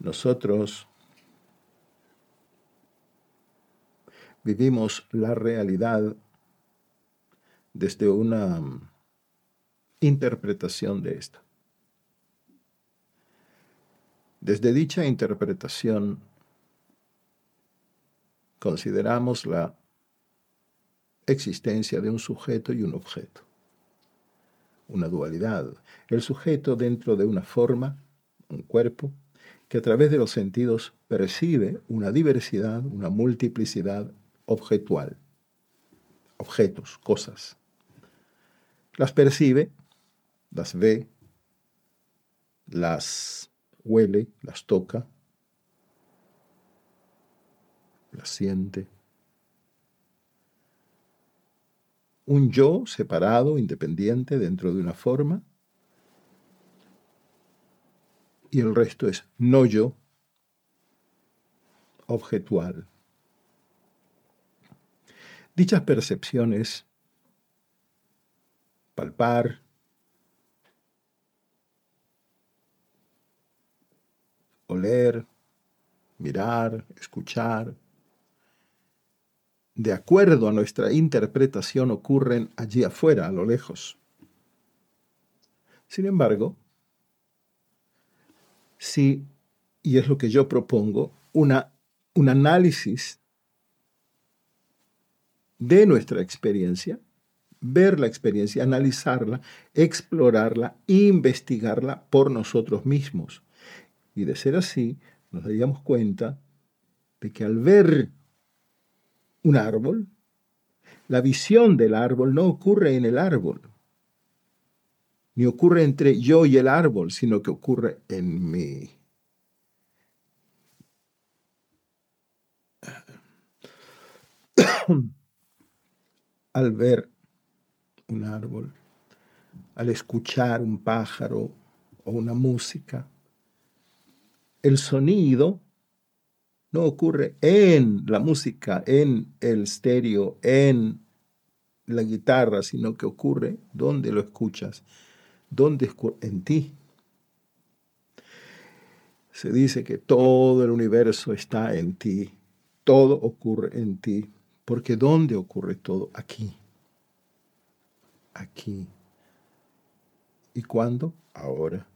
Nosotros vivimos la realidad desde una interpretación de esta. Desde dicha interpretación consideramos la existencia de un sujeto y un objeto, una dualidad. El sujeto dentro de una forma, un cuerpo, que a través de los sentidos percibe una diversidad, una multiplicidad objetual, objetos, cosas. Las percibe, las ve, las huele, las toca, las siente. Un yo separado, independiente, dentro de una forma, y el resto es no yo, objetual. Dichas percepciones, palpar, oler, mirar, escuchar, de acuerdo a nuestra interpretación ocurren allí afuera, a lo lejos. Sin embargo, si, y es lo que yo propongo, una, un análisis de nuestra experiencia, ver la experiencia, analizarla, explorarla, investigarla por nosotros mismos. Y de ser así, nos daríamos cuenta de que al ver un árbol, la visión del árbol no ocurre en el árbol, ni ocurre entre yo y el árbol, sino que ocurre en mí. al ver un árbol, al escuchar un pájaro o una música, el sonido no ocurre en la música, en el estéreo, en la guitarra, sino que ocurre donde lo escuchas, donde en ti. Se dice que todo el universo está en ti, todo ocurre en ti, porque ¿dónde ocurre todo? Aquí. Aquí. ¿Y cuándo? Ahora.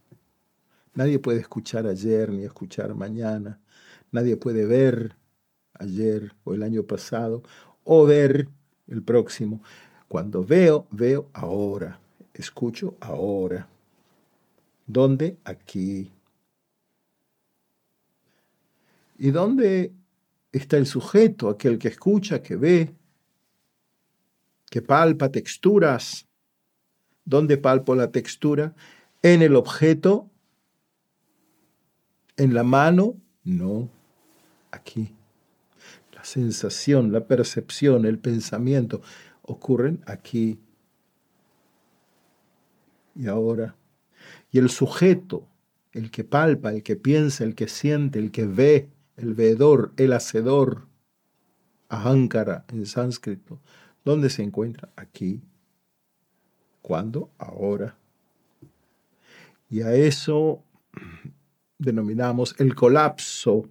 Nadie puede escuchar ayer ni escuchar mañana. Nadie puede ver ayer o el año pasado o ver el próximo. Cuando veo, veo ahora. Escucho ahora. ¿Dónde? Aquí. ¿Y dónde está el sujeto, aquel que escucha, que ve, que palpa texturas? ¿Dónde palpo la textura? En el objeto en la mano, no, aquí. La sensación, la percepción, el pensamiento ocurren aquí y ahora. Y el sujeto, el que palpa, el que piensa, el que siente, el que ve, el veedor, el hacedor, ahankara en sánscrito, ¿dónde se encuentra? Aquí. ¿Cuándo? Ahora. Y a eso denominamos el colapso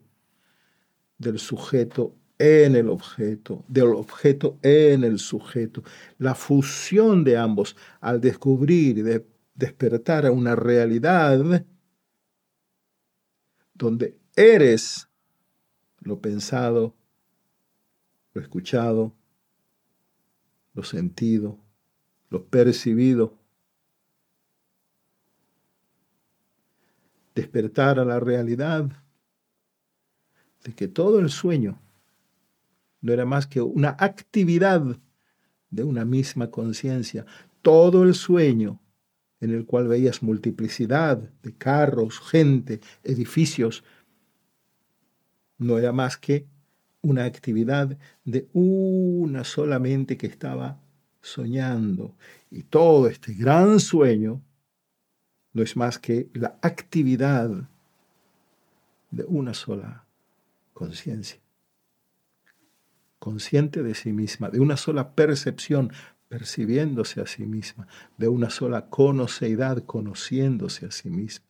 del sujeto en el objeto, del objeto en el sujeto, la fusión de ambos al descubrir de despertar a una realidad donde eres lo pensado, lo escuchado, lo sentido, lo percibido, despertar a la realidad de que todo el sueño no era más que una actividad de una misma conciencia. Todo el sueño en el cual veías multiplicidad de carros, gente, edificios, no era más que una actividad de una sola mente que estaba soñando. Y todo este gran sueño no es más que la actividad de una sola conciencia, consciente de sí misma, de una sola percepción, percibiéndose a sí misma, de una sola conoceidad, conociéndose a sí misma.